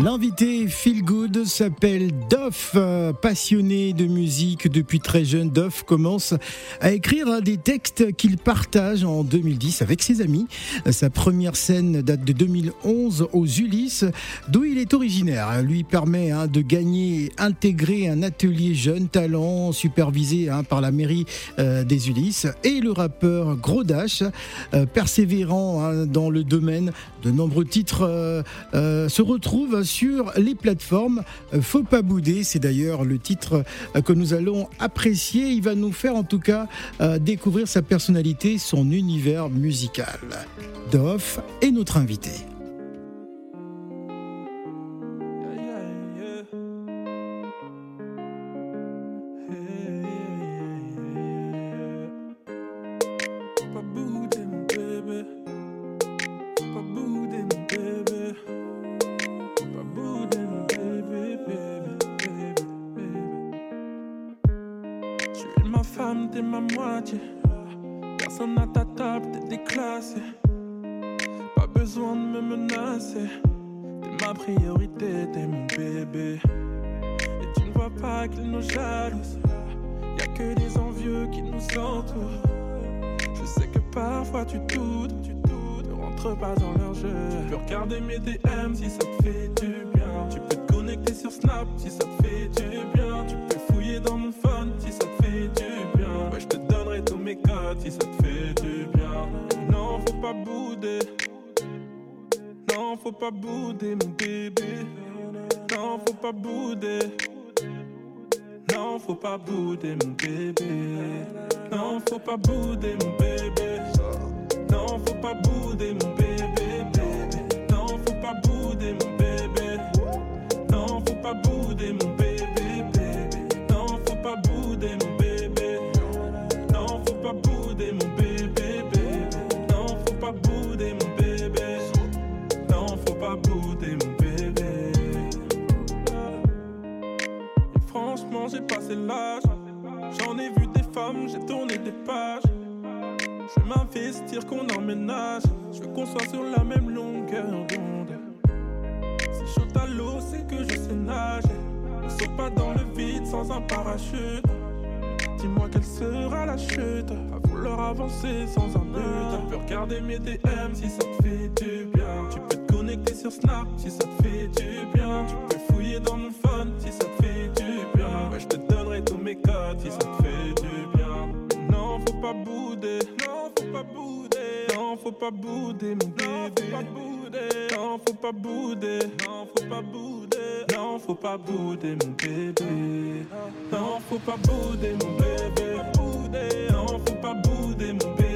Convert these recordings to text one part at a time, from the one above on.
L'invité Feel Good s'appelle Doff, euh, passionné de musique depuis très jeune. Doff commence à écrire des textes qu'il partage en 2010 avec ses amis. Sa première scène date de 2011 aux Ulysses, d'où il est originaire. Lui permet hein, de gagner, intégrer un atelier jeune talent supervisé hein, par la mairie euh, des Ulysses. Et le rappeur Gros Dash, euh, persévérant hein, dans le domaine, de nombreux titres se retrouvent sur les plateformes. Euh, Faut pas bouder, c'est d'ailleurs le titre euh, que nous allons apprécier. Il va nous faire en tout cas euh, découvrir sa personnalité, son univers musical. Doff est notre invité. Je sais que parfois tu doutes, tu doutes. Ne rentre pas dans leur jeu. Tu peux regarder mes DM si ça te fait du bien. Tu peux te connecter sur Snap si ça te fait du bien. Tu peux fouiller dans mon phone si ça te fait du bien. Ouais, je te donnerai tous mes codes si ça te fait du bien. Non, faut pas bouder. Non, faut pas bouder, mon bébé. Non, faut pas bouder. Non, faut pas bouder, mon bébé. Non, faut pas bouder, mon bébé. Non, faut pas bouder, mon bébé. Non, faut pas bouder, mon bébé. Non, faut pas bouder, mon bébé. J'en ai vu des femmes, j'ai tourné des pages. Je veux m'investir, qu'on emménage. Je veux qu'on soit sur la même longueur d'onde. Si chaud à l'eau, c'est que je sais nager. Ne saute pas dans le vide sans un parachute. Dis-moi quelle sera la chute. À vouloir avancer sans un but. Tu peux regarder mes DM si ça te fait du bien. Tu peux te connecter sur Snap si ça te fait du bien. Tu peux fouiller dans mon phone si ça te fait mes codes si ça te fait du bien. Non, faut pas bouder. Non, faut pas bouder. Non, faut pas bouder, mon bébé. Non, faut pas bouder. Non, faut pas bouder. Non, faut pas bouder, mon bébé. Non, faut pas bouder, mon bébé. Non, faut pas bouder, mon bébé.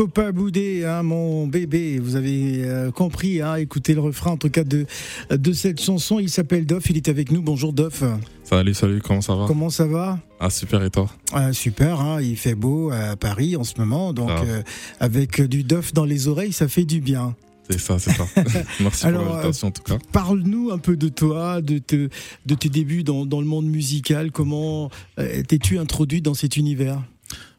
Faut pas bouder, hein, mon bébé. Vous avez euh, compris, hein, écoutez le refrain en tout cas de, de cette chanson. Il s'appelle Doff, il est avec nous. Bonjour Doff. Salut, salut, comment ça va? Comment ça va? Ah, super, et toi? Ah, Super, hein, il fait beau à Paris en ce moment. Donc, Ah. euh, avec du Doff dans les oreilles, ça fait du bien. C'est ça, c'est ça. Merci Alors, pour l'invitation en tout cas. Parle-nous un peu de toi, de, te- de tes débuts dans, dans le monde musical. Comment euh, t'es-tu introduit dans cet univers?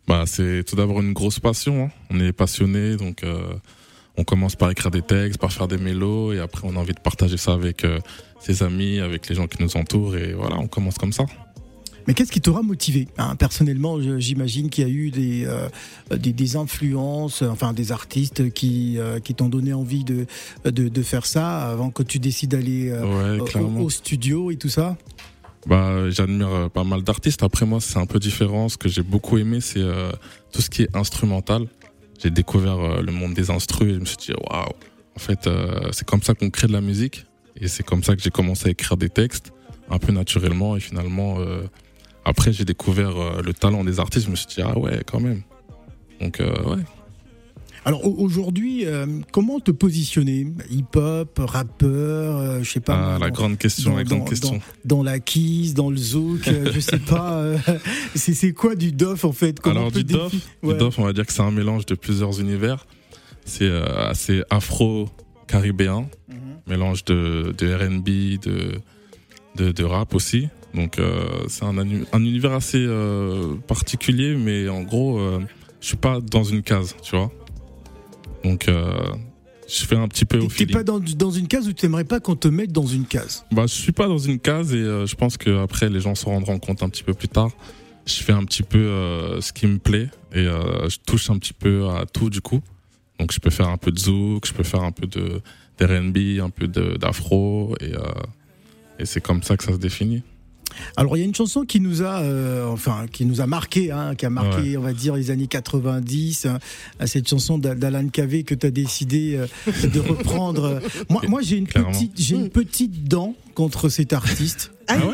Bah, c'est tout d'abord une grosse passion. hein. On est passionné, donc euh, on commence par écrire des textes, par faire des mélos, et après on a envie de partager ça avec euh, ses amis, avec les gens qui nous entourent, et voilà, on commence comme ça. Mais qu'est-ce qui t'aura motivé? Hein Personnellement, j'imagine qu'il y a eu des, euh, des, des influences, enfin des artistes qui, euh, qui t'ont donné envie de, de, de faire ça avant que tu décides d'aller euh, Ouais, au- au, studio et tout ça? Bah, j'admire euh, pas mal d'artistes. Après moi, c'est un peu différent. Ce que j'ai beaucoup aimé, c'est euh, tout ce qui est instrumental. J'ai découvert euh, le monde des instrus et je me suis dit waouh. En fait, c'est comme ça qu'on crée de la musique et c'est comme ça que j'ai commencé à écrire des textes un peu naturellement et finalement après j'ai découvert le talent des artistes. Je me suis dit ah ouais quand même. Donc ouais. Alors au- aujourd'hui, euh, comment te positionner? Hip-hop, rappeur, euh, je sais pas. Ah, la dans- grande question, dans- la grande dans- question. dans la kiss, dans le zouk, euh, je sais pas. euh, c'est quoi du dof en fait? Comment Alors du dof, du Ouais. dof, on va dire que c'est un mélange de plusieurs univers. C'est euh, assez afro caribéen, mélange de, de R&B, de, de, de rap aussi. Donc c'est un, un univers assez particulier, mais en gros, je suis pas dans une case, tu vois. Donc euh, je fais un petit peu au T'es pas dans, dans une case où tu n'aimerais pas qu'on te mette dans une case? Bah, je suis pas dans une case et euh, je pense que après les gens se rendront compte un petit peu plus tard. Je fais un petit peu euh, ce qui me plaît et euh, je touche un petit peu à tout du coup. Donc je peux faire un peu de zouk, je peux faire un peu de d'R&B, un peu d'afro et, et c'est comme ça que ça se définit. Alors il y a une chanson qui nous a, euh, enfin, qui nous a marqué, hein, qui a marqué, on va dire, les années 90. hein, cette chanson d'A- d'Alan Cavé que tu as décidé euh, de reprendre. moi, moi j'ai une Clairement. petite, j'ai une petite dent contre cet artiste. Ah ouais?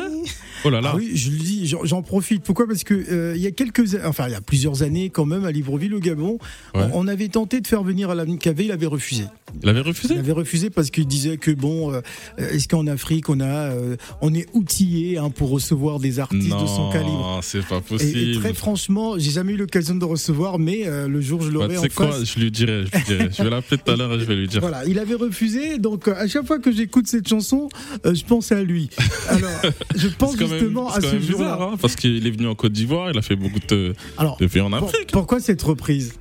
Oh là là. Ah oui, je le dis, j'en- profite. Pourquoi? Parce que euh, il y a quelques, enfin il y a plusieurs années quand même à Libreville au Gabon, Ouais. on, on avait tenté de faire venir Alan Cavé, il avait refusé. Il avait Il refusé avait refusé parce qu'il disait que bon, euh, est-ce qu'en Afrique on a, euh, on est outillé hein, pour recevoir des artistes de son calibre? Non, c'est pas possible. et très franchement, j'ai jamais eu l'occasion de recevoir, mais euh, le jour je Bah, l'aurai tu en quoi, face. je lui dirai, je lui dirai. je vais l'appeler tout à l'heure et je vais lui dire. Voilà, il avait refusé, donc euh, à chaque fois que j'écoute cette chanson, euh, je pense à lui. Alors, je pense justement à ce jour-là. hein, parce qu'il est venu en Côte d'Ivoire, il a fait beaucoup de, Alors, de pays en pour- Afrique. pourquoi cette reprise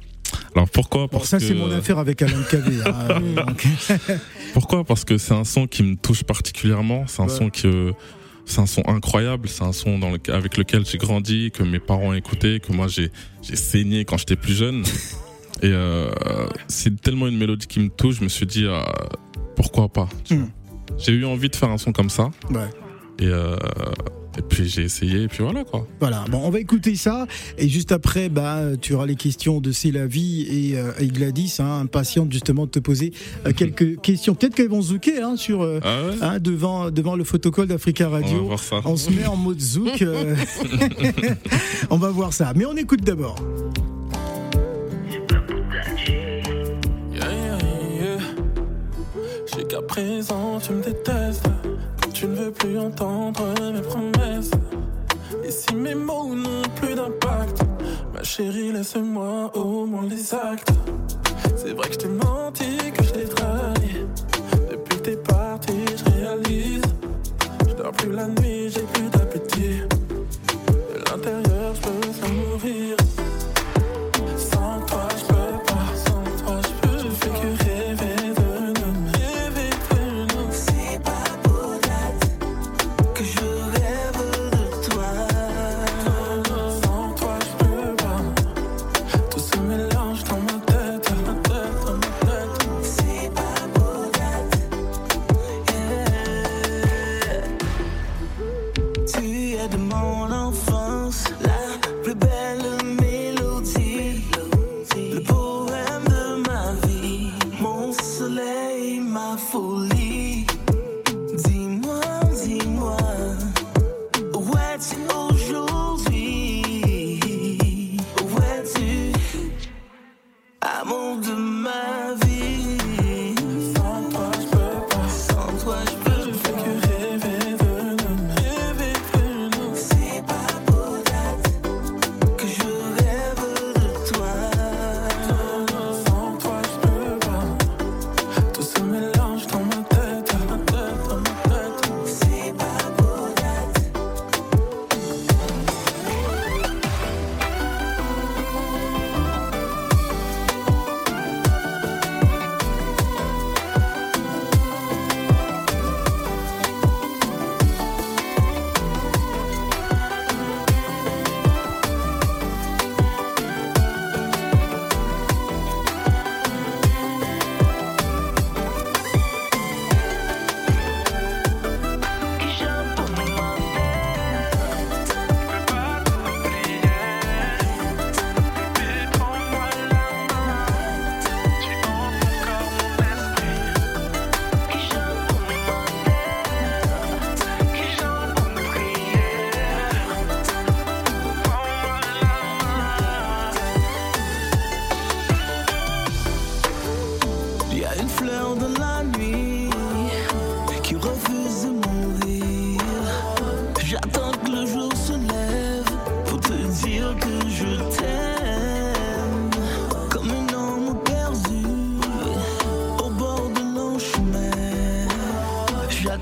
Alors pourquoi Bon, Parce ça, que- c'est mon affaire avec Alain Cavé. hein, donc, Pourquoi Parce que c'est un son qui me touche particulièrement. C'est un Ouais. son que c'est un son incroyable. C'est un son dans le, avec lequel j'ai grandi, que mes parents écoutaient, que moi j'ai j'ai saigné quand j'étais plus jeune. Et euh, c'est tellement une mélodie qui me touche. Je me suis dit euh, pourquoi pas. Hmm. J'ai eu envie de faire un son comme ça. ouais. Et euh, et puis j'ai essayé. Et puis voilà quoi. Voilà, bon, on va écouter ça et juste après, bah, tu auras les questions de C'est la vie et, euh, et Gladys, hein, impatiente justement de te poser euh, quelques questions. Peut-être qu'elles vont zouker hein, sur euh, Ah ouais. hein, devant devant le photocall d'Africa On va Radio. voir ça. On se met en mode zouk. euh, on va voir ça. Mais on écoute d'abord. Yeah, yeah, yeah. Jusqu'à présent, tu me détestes. Tu ne veux plus entendre mes promesses. Et si mes mots n'ont plus d'impact, ma chérie, laisse-moi au moins les actes. C'est vrai que je t'ai menti, que je t'ai trahi. Depuis que t'es parti, je réalise. Je dors plus la nuit,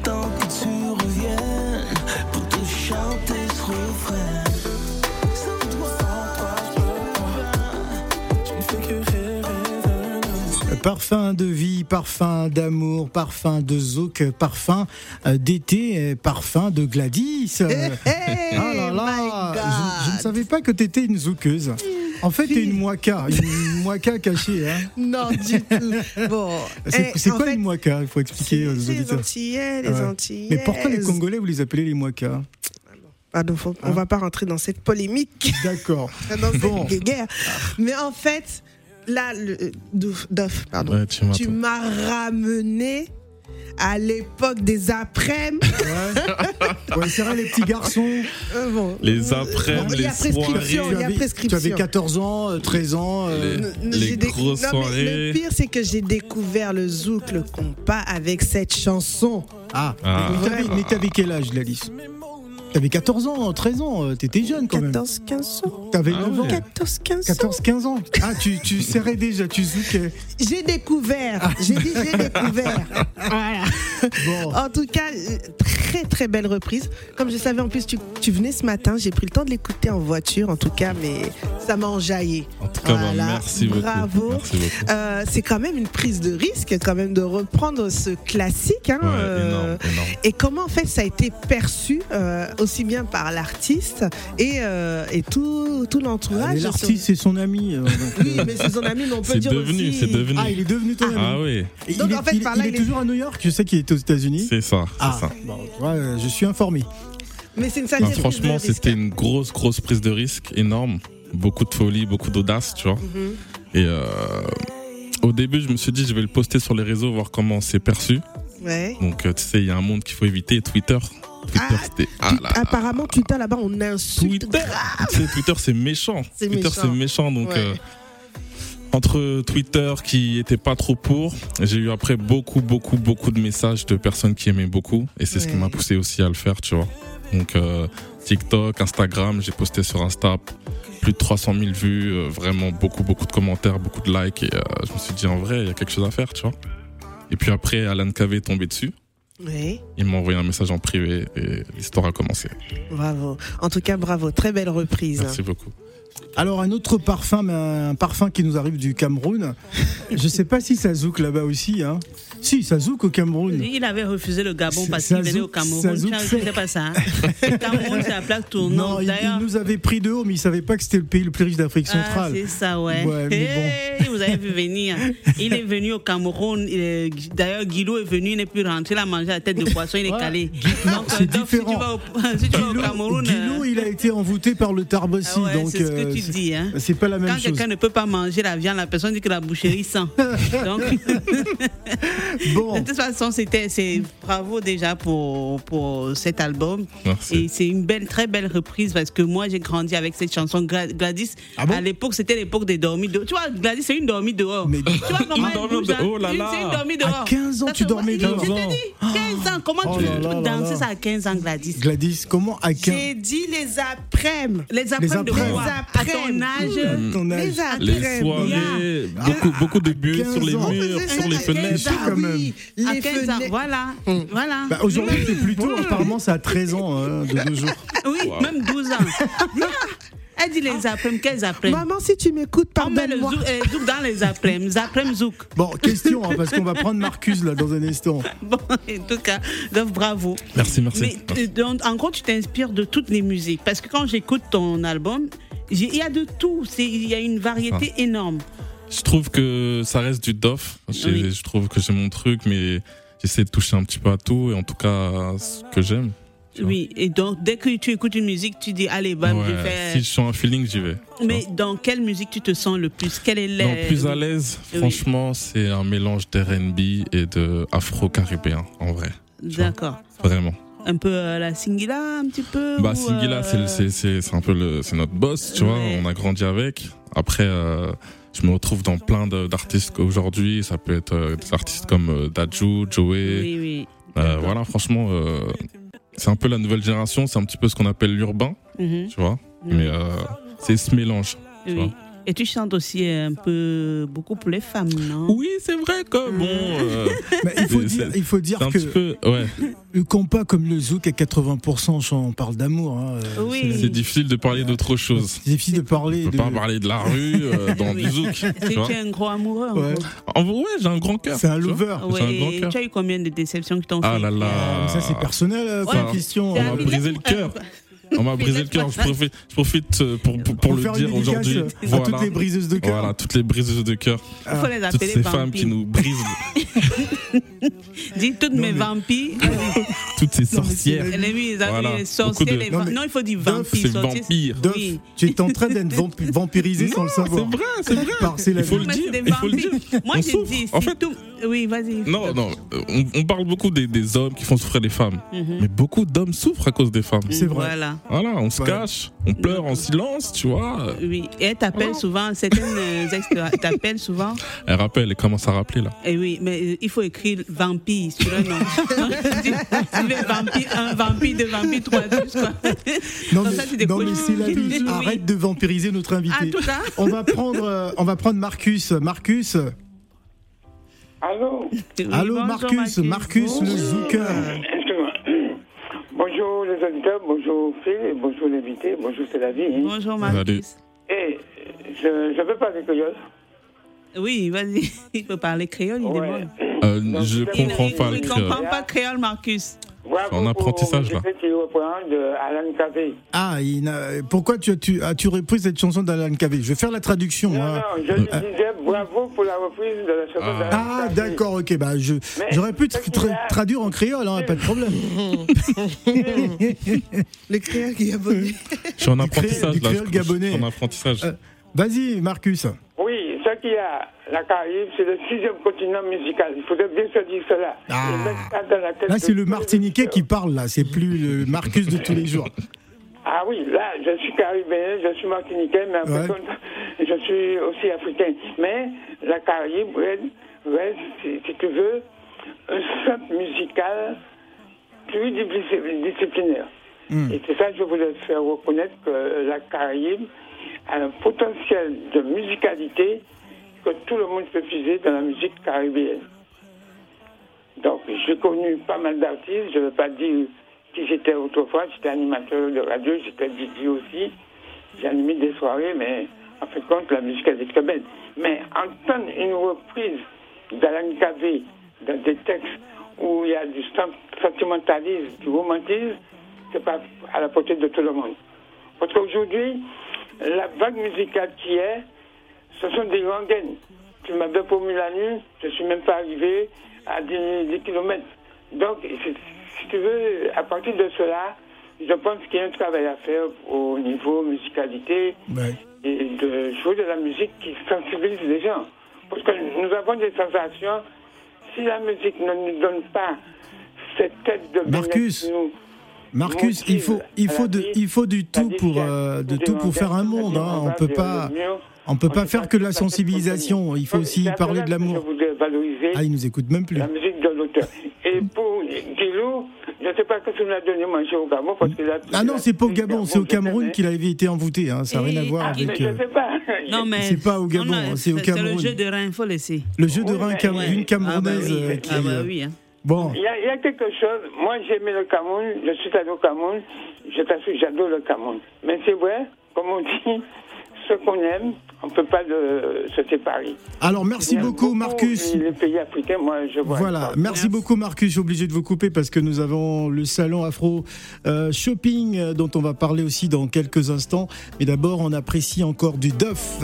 Que tu reviennes pour te chanter. Parfum de vie, parfum d'amour, parfum de zouk, parfum euh, d'été, euh, parfum de Gladys. Oh là là, je, je, ne savais pas que tu étais une zoukeuse. En fait, t'es une moika, une moika cachée. Hein. Non, du tout. Bon. C'est eh, quoi fait, une moika Il faut expliquer aux c'est les auditeurs. Antillais, les Ouais. Antillais. Mais pourquoi les Congolais, vous les appelez les moikas Pardon, faut- on Hein? va pas rentrer dans cette polémique, D'accord. dans cette Bon. guerre. Mais en fait, là, le, euh, Dof, pardon, Ouais, tu m'as ramené à l'époque des après-midi. Ouais, ouais c'est vrai, les petits garçons. Euh, bon. Les Euh, après-midi, il y a les prescription, soirées. il y a prescription. tu avais 14 ans, euh, 13 ans. euh, Les- les grosses non, mais soirées. Le pire, c'est que j'ai découvert le zouk, le compas avec cette chanson. Ah, Ah. mais t'avais- quel âge, Gladys T'avais 14 ans, 13 ans, euh, t'étais jeune quand même. 14, 15 ans. T'avais Ah 9 ans. ouais. 14, 15 ans. 14, 15 ans. Ah, tu, tu serrais déjà, tu zoukais. J'ai découvert. J'ai dit, j'ai découvert. Voilà. Bon. En tout cas, euh, très très belle reprise. Comme je savais en plus, tu, tu venais ce matin. J'ai pris le temps de l'écouter en voiture, en tout cas, mais ça m'a enjaillé. En tout cas, bah, Voilà, merci beaucoup. bravo. Merci beaucoup. Euh, c'est quand même une prise de risque, quand même, de reprendre ce classique. hein, Ouais, euh, énorme, énorme. Et comment en fait ça a été perçu euh, aussi bien par l'artiste et, euh, et tout, tout Ah, l'entourage mais L'artiste, c'est son ami. euh, donc, Oui, mais c'est son ami, mais on peut C'est dire devenu, aussi. c'est devenu. Ah, il est devenu ton ami. Ah oui, Donc, il est, en fait, il- par il là, est il est- toujours à New York Je sais qu'il est aux États-Unis. c'est ça, Ah, ça. bon, je suis informé. Mais c'est une sacrée prise franchement, c'était une grosse, grosse prise de risque, énorme. Beaucoup de folie, beaucoup d'audace, tu vois. Mhm. Et euh, au début, je me suis dit, je vais le poster sur les réseaux, voir comment c'est perçu. Ouais. Donc, euh, tu sais, il y a un monde qu'il faut éviter. Twitter. Twitter, Ah. Tu- Ah là apparemment, Twitter là-bas, on insulte. Twitter. Twitter, c'est méchant. C'est Twitter, méchant. c'est méchant. Donc, Ouais. euh, entre Twitter qui était pas trop pour, j'ai eu après beaucoup, beaucoup, beaucoup de messages de personnes qui aimaient beaucoup. Et c'est ce qui m'a poussé aussi à le faire, tu vois. Donc, euh, TikTok, Instagram, j'ai posté sur Insta plus de 300 000 vues, euh, vraiment beaucoup, beaucoup de commentaires, beaucoup de likes. Et euh, je me suis dit, en vrai, il y a quelque chose à faire, tu vois. Et puis après, Alan KV est tombé dessus. Ouais. Il m'a envoyé un message en privé et l'histoire a commencé. Bravo. En tout cas, bravo. Très belle reprise. Merci beaucoup. Alors, un autre parfum, un parfum qui nous arrive du Cameroun. Je sais pas si ça zouk là-bas aussi. Hein. Si, ça zouk au Cameroun. Il avait refusé le Gabon parce qu'il venait au Cameroun. ça zouk. C'est pas ça. hein. Le Cameroun, c'est la plaque Non, tournante. il, nous avait pris de haut, mais il savait pas que c'était le pays le plus riche d'Afrique ah, centrale. c'est ça, ouais. Ouais, mais Hey, vous avez vu venir. Il est venu au Cameroun. D'ailleurs, Guido est venu, il n'est plus rentré. Il a mangé la tête de poisson, il est Ouais, calé. Donc, euh, donc, si tu différent. vas au, si tu vas au Cameroun. Guilo, euh, il a été envoûté par le tarbossi, ah ouais, donc que euh, tu c'est- dis. Hein. c'est pas la même Quand chose. quelqu'un ne peut pas manger la viande, la personne dit que la boucherie sent. Donc, Bon, de toute façon, c'était, c'est bravo déjà pour, pour cet album. Merci. Et c'est une belle, très belle reprise parce que moi, j'ai grandi avec cette chanson Gla- Gladys. Ah bon? À l'époque, c'était l'époque des dormis dehors. Tu vois, Gladys, c'est une dormie dehors. Mais- tu vois comment Une elle dormie bouge, de- oh là là. C'est une dormie À dehors. 15 ans, Ça, tu dormais je dehors. t'ai dit, 15 ans. Comment Oh tu peux danser ça à 15 ans, Gladys? Gladys, comment à 15 J'ai dit les après-midi. Les après de après-midi. quoi À ton âge ton âge Les après Les soirées, beaucoup, beaucoup de buées 15 sur les ans. murs, sur les fenêtres. 15 ans, quand même. oui. à Les 15 ans, fenêtres. voilà. voilà. Bah, Aujourd'hui, c'est plutôt, apparemment, c'est à 13 ans hein, de deux jours. Oui, même 12 ans. Elle dit les après-midi, quels après-midi Maman, si tu m'écoutes, On met le pardonne-moi. zouk, euh, zouk dans les après-midi, après-midi zouk. Bon, question, hein, parce qu'on va prendre Marcus là dans un instant. Bon, en tout cas, donc bravo. Merci, merci. Mais euh, donc, en gros, tu t'inspires de toutes les musiques. Parce que quand j'écoute ton album, il y a de tout. Il y a une variété Ah. énorme. Je trouve que ça reste du dof. Oui. Je trouve que j'ai mon truc, mais j'essaie de toucher un petit peu à tout et en tout cas ce que j'aime. Oui, et donc dès que tu écoutes une musique, tu dis allez, bam, je Ouais, fais. Si je sens un feeling, j'y vais. Mais dans quelle musique tu te sens le plus? Quelle est la. Non, plus à l'aise, Oui. franchement, c'est un mélange d'R&B et de afro-caribéen, en vrai. D'accord. Vraiment. Un peu la Singila, un petit peu Bah, Singila, euh, c'est un peu le, notre boss, tu vois. On a grandi avec. Après, euh, je me retrouve dans plein d'artistes aujourd'hui. Ça peut être euh, des artistes comme euh, Daju, Joey. Oui, oui. Voilà, franchement, c'est un peu la nouvelle génération. C'est un petit peu ce qu'on appelle l'urbain, Mhm. tu vois. Mais c'est ce mélange. Oui. vois. Et tu chantes aussi un peu beaucoup pour les femmes, non? Oui, c'est vrai que bon. euh, Mais il faut dire, il faut dire que petit peu. Ouais. le compas comme le zouk à 80%, on parle d'amour. hein, euh, Oui. c'est la- difficile de parler d'autre chose. C'est difficile de parler On peut de. pas parler de la rue euh, dans du zouk. C'est tu tu es un gros amoureux. en Ouais. j'ai un grand cœur. C'est un tu lover. Grand Ouais, cœur. tu as eu combien de déceptions qui t'ont fait Ah là là. Mais ça c'est personnel, Ouais, comme question. On billet- brisé le cœur. On m'a brisé le cœur. Je profite, je profite euh, pour, pour, pour Pour le dire aujourd'hui. Voilà. toutes les briseuses de cœur. Voilà, toutes les briseuses de cœur. Il faut les Toutes appeler ces femmes qui nous brisent. Dis toutes Non, mes mais- vampires. Toutes ces Non, mais sorcières. mis les, Voilà, de- les Non, va- mais- Non, il faut dire vampires. c'est vampire. Oui. tu es en train d'être vampi- vampirisé sans le savoir. C'est vrai, c'est vrai. Il faut le dire. c'est des Il faut le dire. vampires. Moi, j'ai dit. En fait, tout- Oui, vas-y. Non, non, euh, on, on parle beaucoup des, des hommes qui font souffrir les femmes. Mhm. Mais beaucoup d'hommes souffrent à cause des femmes. C'est vrai. Voilà. Voilà, on se cache, on pleure en silence, tu vois. Oui. Et elle t'appelle Oh. souvent, certaines euh, ex t'appellent souvent? Elle rappelle, elle commence à rappeler là. Et oui, mais euh, il faut écrire vampire sur un nom. tu fais vampire 1, vampire 2, vampire 3, plus quoi. Non Comme mais, ça, tu non, décroches. mais c'est la vie. Oui. Arrête de vampiriser notre Ah, invité. tout ça On va prendre, on va prendre Marcus. Marcus. Allô Oui, Allô bonjour, Marcus. Marcus le zouker. Bonjour les auditeurs, bonjour Phil, bonjour l'invité, bonjour c'est la vie. hein. Bonjour. Marcus. Et je, je peux parler créole Oui, vas-y. Il peut parler créole, il Ouais. demande. Euh, je il- Il comprends il- pas le il créole. comprend pas créole, Marcus. Bravo En apprentissage, pour là. Ah, il n'a- pourquoi tu as tu as-tu repris cette chanson d'Alan Cavey? Je vais faire la traduction. Non, moi. non, je lui disais bravo pour la reprise de la chanson Ah. d'Alan Ah, Cavey. d'accord, ok. Bah, je, Mais j'aurais pu tra- tra- a- traduire en créole, hein, pas de problème. Le créole qui est abonné. Je suis en apprentissage là. créole je- je suis gabonais. en apprentissage. Euh, Vas-y, Marcus. Qu'il y a, la Caraïbe, c'est le sixième continent musical. Il faudrait bien se dire cela. Ah. Là, c'est le Martiniquais qui parle, là. C'est plus le Marcus de tous les jours. Ah oui, là, je suis caribéen, je suis martiniquais, mais Ouais. je suis aussi africain. Mais la Caraïbe reste, si, si tu veux, un centre musical pluridisciplinaire. Hmm. Et c'est ça que je voulais faire reconnaître que la Caraïbe a un potentiel de musicalité que tout le monde peut puiser dans la musique caribéenne. Donc, j'ai connu pas mal d'artistes, je ne veux pas dire qui j'étais autrefois, j'étais animateur de radio, j'étais DJ aussi, j'ai animé des soirées, mais en fin de compte, la musique elle est très belle. Mais entendre une reprise d'Alan Cavey dans des textes où il y a du sen- sentimentalisme, du romantisme, c'est pas à la portée de tout le monde. Parce qu'aujourd'hui, la vague musicale qui est, ce sont des rengaines. Tu m'avais promis la nuit, je suis même pas arrivé à 10, 10 km. Donc, si, tu veux, à partir de cela, je pense qu'il y a un travail à faire au niveau musicalité Ouais. et de jouer de la musique qui sensibilise les gens. Parce que nous avons des sensations. Si la musique ne nous donne pas cette tête de Marcus, nous Marcus, il faut, il faut de, il faut du tout c'est-à-dire pour, euh, de tout pour faire un monde. hein. on peut pas. On peut On pas faire pas que de la sensibilisation. Il faut aussi c'est parler de l'amour. Ah, il nous écoute même plus. la musique de l'auteur. Et pour Guilou, je ne sais pas ce tu m'as donné manger au Gabon parce que là, Ah non, c'est pas au Gabon, c'est au Cameroun qu'il avait été envoûté. Hein. Ça n'a rien à voir ah, Mais avec je euh, ne sais pas. Non, mais. C'est pas au Gabon, on a- c'est au C'est Cameroun. le jeu de rein, il faut laisser. le jeu de Oui, rein mais- cam- ouais. d'une camerounaise Ah bah oui, euh, qui. ah bah euh, oui, hein. Bon, Il y, a, il y a quelque chose. Moi, j'ai aimé le Cameroun. Je suis allé au Cameroun. Je t'assure, j'adore le Cameroun. Mais c'est vrai, comme on dit, ce qu'on aime, on ne peut pas le, se séparer. alors merci beaucoup, Marcus. Les pays africains, moi, je vois. Voilà, merci beaucoup Marcus. Je suis obligé de vous couper parce que nous avons le salon Afro euh, Shopping euh, dont on va parler aussi dans quelques instants. Mais d'abord, on apprécie encore du Duff.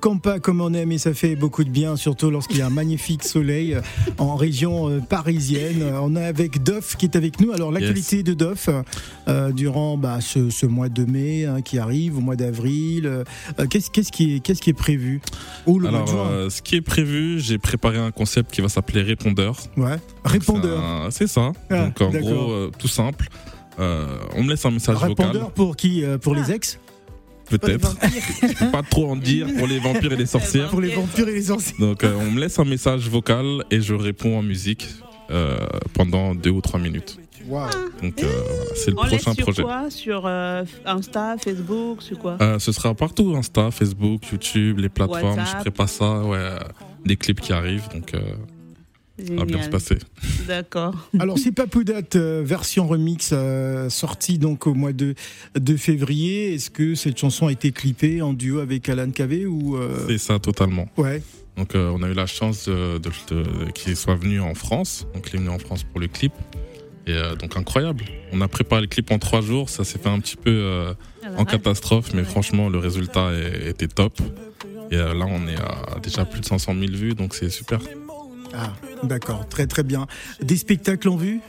Campa comme on aime et ça fait beaucoup de bien, surtout lorsqu'il y a un magnifique soleil euh, en région euh, parisienne. On est avec Doff qui est avec nous. Alors l'actualité de Doff euh, durant bah, ce, ce mois de mai hein, qui arrive, au mois d'avril, euh, qu'est-ce qu'est-ce qui, qui est prévu? Ou le mois Alors, de juin? euh, ce qui est prévu, j'ai préparé un concept qui va s'appeler répondeur. Ouais. Répondeur. C'est ça. Ah, Donc en gros, euh, tout simple. Euh, on me laisse un message Répondeur vocal, pour qui Pour les ex? Peut-être. Je peux pas trop en dire pour les vampires et les sorcières. Pour les vampires et les anciens Donc euh, on me laisse un message vocal et je réponds en musique euh, pendant deux ou trois minutes. Waouh. Donc euh, voilà, c'est le On laisse prochain sur projet. quoi? Sur euh, Insta, Facebook, sur quoi? Euh, ce sera partout, Insta, Facebook, YouTube, les plateformes. WhatsApp. Je prépare ça, ouais, des clips qui arrivent, donc euh, ça va bien Génial. se passer. D'accord. Alors c'est Papoudat euh, version remix euh, sortie donc au mois de, de février. Est-ce que cette chanson a été clippée en duo avec Alan Cavé ou euh, C'est ça totalement. ouais Donc euh, on a eu la chance de, de- de- qu'il soit venu en France. Donc il est venu en France pour le clip. Et euh, donc incroyable. On a préparé le clip en trois jours. Ça s'est fait un petit peu euh, en catastrophe, mais franchement le résultat est- était top. Et euh, là on est à déjà plus de 500 000 vues, donc c'est super. Ah d'accord très très bien. Des spectacles en vue?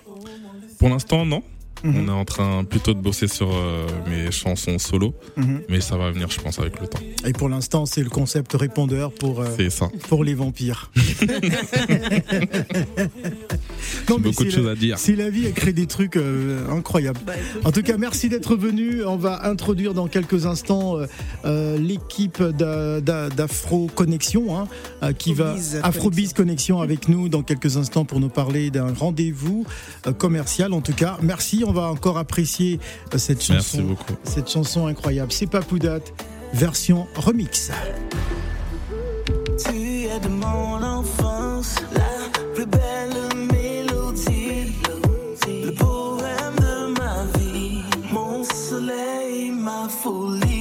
Pour l'instant non. Mhm. On est en train plutôt de bosser sur euh, mes chansons solo, Mhm. mais ça va venir je pense avec le temps. Et pour l'instant c'est le concept répondeur pour euh, ça. pour les vampires. non, Beaucoup de c'est choses la- à dire. C'est la vie, elle crée des trucs euh, incroyables. Bah, En tout cas, merci d'être venu. On va introduire dans quelques instants l'équipe d'A- d'A- d'Afro Connexion hein, qui va Afrobiz Connexion avec nous dans quelques instants pour nous parler d'un rendez-vous commercial. En tout cas, merci. On va encore apprécier euh, cette Merci chanson, beaucoup. cette chanson incroyable. C'est Papoudat version remix. Tu es de mon enfance, la plus belle mélodie, le poème de ma vie, mon soleil, ma folie.